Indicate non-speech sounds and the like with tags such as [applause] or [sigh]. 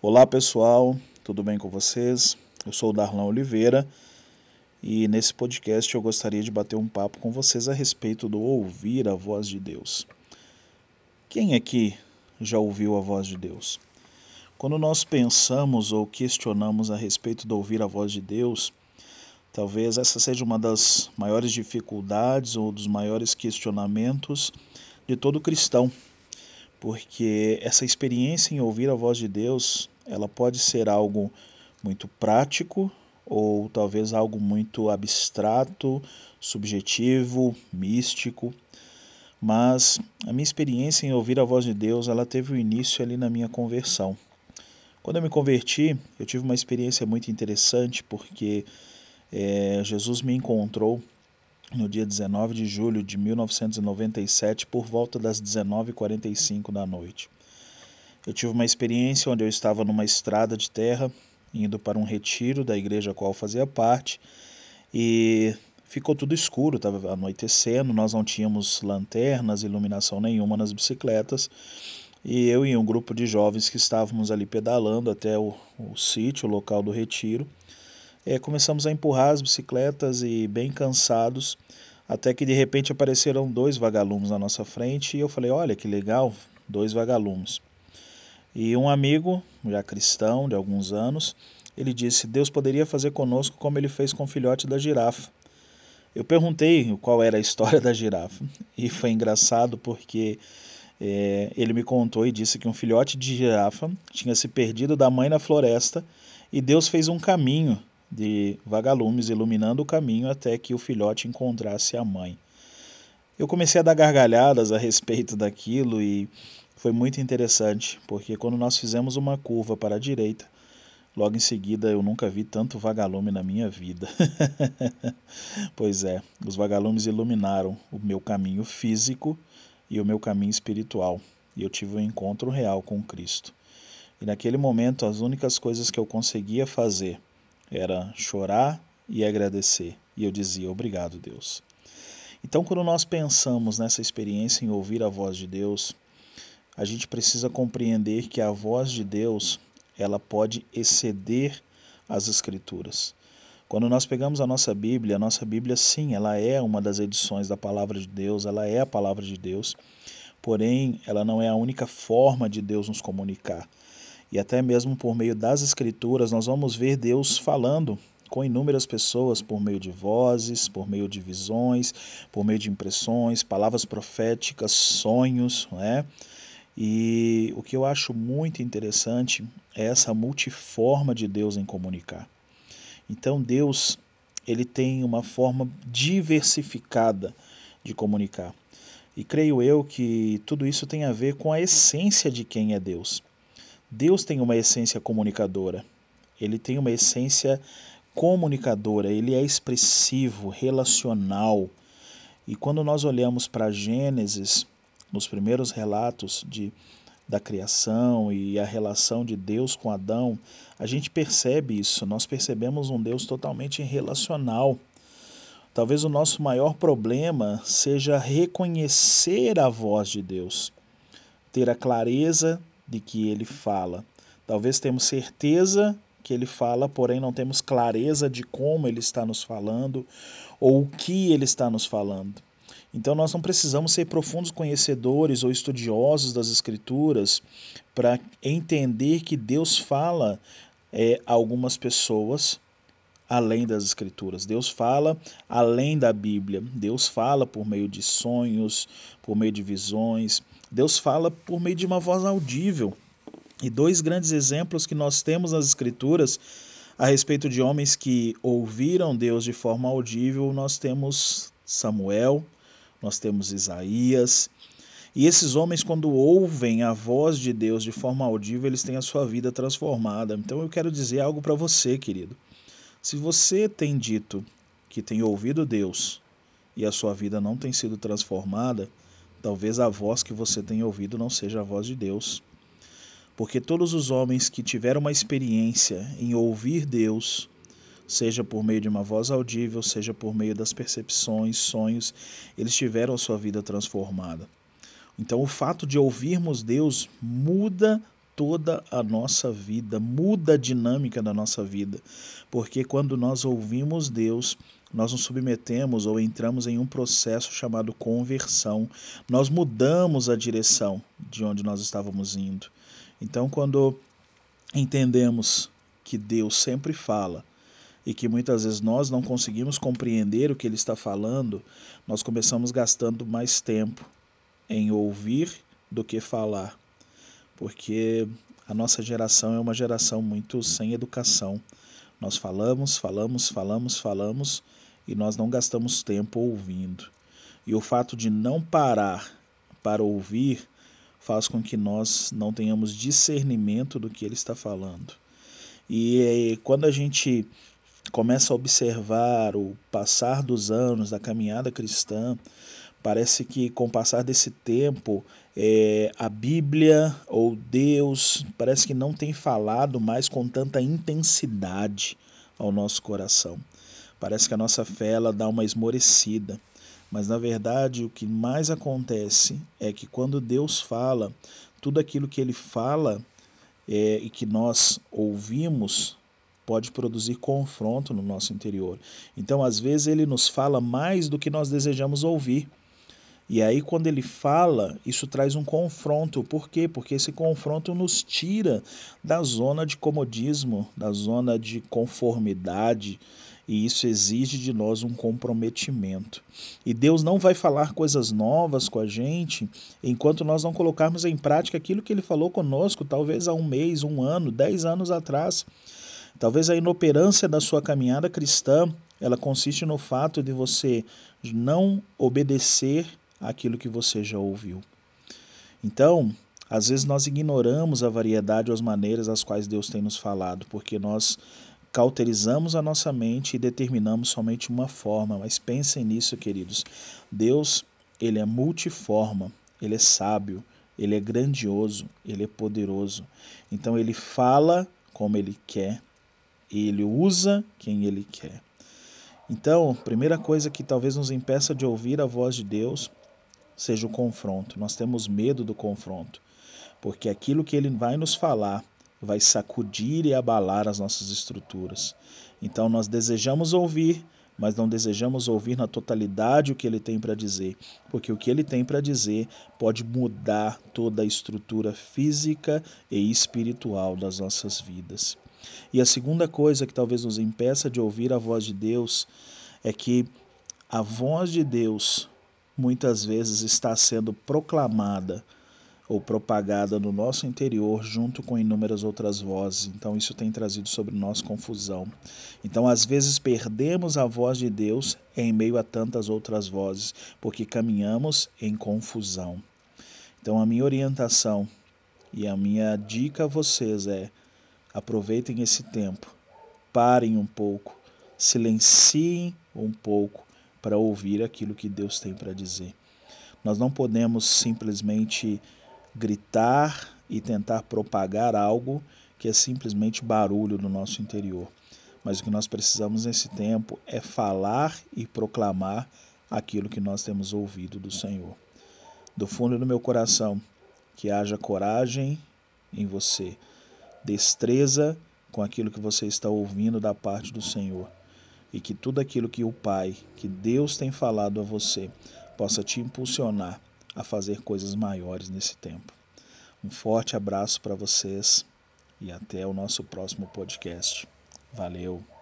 Olá pessoal, tudo bem com vocês? Eu sou o Darlan Oliveira e nesse podcast eu gostaria de bater um papo com vocês a respeito do ouvir a voz de Deus. Quem aqui já ouviu a voz de Deus? Quando nós pensamos ou questionamos a respeito do ouvir a voz de Deus, talvez essa seja uma das maiores dificuldades ou dos maiores questionamentos de todo cristão, porque essa experiência em ouvir a voz de Deus, ela pode ser algo muito prático ou talvez algo muito abstrato, subjetivo, místico. Mas a minha experiência em ouvir a voz de Deus, ela teve o início ali na minha conversão. Quando eu me converti, eu tive uma experiência muito interessante porque é, Jesus me encontrou no dia 19 de julho de 1997 por volta das 19h45 da noite. Eu tive uma experiência onde eu estava numa estrada de terra indo para um retiro da igreja a qual fazia parte e ficou tudo escuro, estava anoitecendo, nós não tínhamos lanternas, iluminação nenhuma nas bicicletas e eu e um grupo de jovens que estávamos ali pedalando até o, o sítio, o local do retiro, é, começamos a empurrar as bicicletas e bem cansados, até que de repente apareceram dois vagalumes na nossa frente e eu falei, olha que legal, dois vagalumes. E um amigo, já cristão de alguns anos, ele disse: Deus poderia fazer conosco como ele fez com o filhote da girafa. Eu perguntei qual era a história [laughs] da girafa e foi engraçado porque é, ele me contou e disse que um filhote de girafa tinha se perdido da mãe na floresta e Deus fez um caminho de vagalumes iluminando o caminho até que o filhote encontrasse a mãe. Eu comecei a dar gargalhadas a respeito daquilo e foi muito interessante, porque quando nós fizemos uma curva para a direita, logo em seguida eu nunca vi tanto vagalume na minha vida. [laughs] pois é, os vagalumes iluminaram o meu caminho físico e o meu caminho espiritual, e eu tive um encontro real com Cristo. E naquele momento as únicas coisas que eu conseguia fazer era chorar e agradecer, e eu dizia obrigado, Deus. Então, quando nós pensamos nessa experiência em ouvir a voz de Deus, a gente precisa compreender que a voz de Deus ela pode exceder as escrituras. Quando nós pegamos a nossa Bíblia, a nossa Bíblia sim, ela é uma das edições da palavra de Deus, ela é a palavra de Deus, porém ela não é a única forma de Deus nos comunicar. E até mesmo por meio das escrituras nós vamos ver Deus falando com inúmeras pessoas por meio de vozes, por meio de visões, por meio de impressões, palavras proféticas, sonhos, não é? E o que eu acho muito interessante é essa multiforma de Deus em comunicar. Então Deus, ele tem uma forma diversificada de comunicar. E creio eu que tudo isso tem a ver com a essência de quem é Deus. Deus tem uma essência comunicadora. Ele tem uma essência comunicadora, ele é expressivo, relacional. E quando nós olhamos para Gênesis, nos primeiros relatos de, da criação e a relação de Deus com Adão, a gente percebe isso. Nós percebemos um Deus totalmente relacional. Talvez o nosso maior problema seja reconhecer a voz de Deus, ter a clareza de que ele fala. Talvez temos certeza que ele fala, porém não temos clareza de como ele está nos falando ou o que ele está nos falando. Então nós não precisamos ser profundos conhecedores ou estudiosos das Escrituras para entender que Deus fala é, a algumas pessoas além das Escrituras. Deus fala além da Bíblia. Deus fala por meio de sonhos, por meio de visões. Deus fala por meio de uma voz audível. E dois grandes exemplos que nós temos nas Escrituras a respeito de homens que ouviram Deus de forma audível, nós temos Samuel nós temos Isaías. E esses homens, quando ouvem a voz de Deus de forma audível, eles têm a sua vida transformada. Então eu quero dizer algo para você, querido. Se você tem dito que tem ouvido Deus e a sua vida não tem sido transformada, talvez a voz que você tem ouvido não seja a voz de Deus. Porque todos os homens que tiveram uma experiência em ouvir Deus, seja por meio de uma voz audível, seja por meio das percepções, sonhos, eles tiveram a sua vida transformada. Então, o fato de ouvirmos Deus muda toda a nossa vida, muda a dinâmica da nossa vida. Porque quando nós ouvimos Deus, nós nos submetemos ou entramos em um processo chamado conversão. Nós mudamos a direção de onde nós estávamos indo. Então, quando entendemos que Deus sempre fala e que muitas vezes nós não conseguimos compreender o que Ele está falando, nós começamos gastando mais tempo em ouvir do que falar porque a nossa geração é uma geração muito sem educação. Nós falamos, falamos, falamos, falamos e nós não gastamos tempo ouvindo. E o fato de não parar para ouvir faz com que nós não tenhamos discernimento do que ele está falando. E quando a gente começa a observar o passar dos anos da caminhada cristã, Parece que com o passar desse tempo, é, a Bíblia ou Deus parece que não tem falado mais com tanta intensidade ao nosso coração. Parece que a nossa fé ela dá uma esmorecida. Mas na verdade o que mais acontece é que quando Deus fala, tudo aquilo que ele fala é, e que nós ouvimos pode produzir confronto no nosso interior. Então, às vezes, ele nos fala mais do que nós desejamos ouvir. E aí, quando ele fala, isso traz um confronto. Por quê? Porque esse confronto nos tira da zona de comodismo, da zona de conformidade, e isso exige de nós um comprometimento. E Deus não vai falar coisas novas com a gente enquanto nós não colocarmos em prática aquilo que ele falou conosco, talvez há um mês, um ano, dez anos atrás. Talvez a inoperância da sua caminhada cristã ela consiste no fato de você não obedecer aquilo que você já ouviu. Então, às vezes nós ignoramos a variedade ou as maneiras às quais Deus tem nos falado, porque nós cauterizamos a nossa mente e determinamos somente uma forma. Mas pensem nisso, queridos. Deus, ele é multiforma, ele é sábio, ele é grandioso, ele é poderoso. Então ele fala como ele quer ele usa quem ele quer. Então, primeira coisa que talvez nos impeça de ouvir a voz de Deus seja o confronto. Nós temos medo do confronto, porque aquilo que ele vai nos falar vai sacudir e abalar as nossas estruturas. Então nós desejamos ouvir, mas não desejamos ouvir na totalidade o que ele tem para dizer, porque o que ele tem para dizer pode mudar toda a estrutura física e espiritual das nossas vidas. E a segunda coisa que talvez nos impeça de ouvir a voz de Deus é que a voz de Deus muitas vezes está sendo proclamada ou propagada no nosso interior junto com inúmeras outras vozes. Então isso tem trazido sobre nós confusão. Então às vezes perdemos a voz de Deus em meio a tantas outras vozes, porque caminhamos em confusão. Então a minha orientação e a minha dica a vocês é: aproveitem esse tempo, parem um pouco, silenciem um pouco para ouvir aquilo que Deus tem para dizer. Nós não podemos simplesmente gritar e tentar propagar algo que é simplesmente barulho no nosso interior. Mas o que nós precisamos nesse tempo é falar e proclamar aquilo que nós temos ouvido do Senhor. Do fundo do meu coração, que haja coragem em você, destreza com aquilo que você está ouvindo da parte do Senhor e que tudo aquilo que o Pai, que Deus tem falado a você, possa te impulsionar a fazer coisas maiores nesse tempo. Um forte abraço para vocês e até o nosso próximo podcast. Valeu!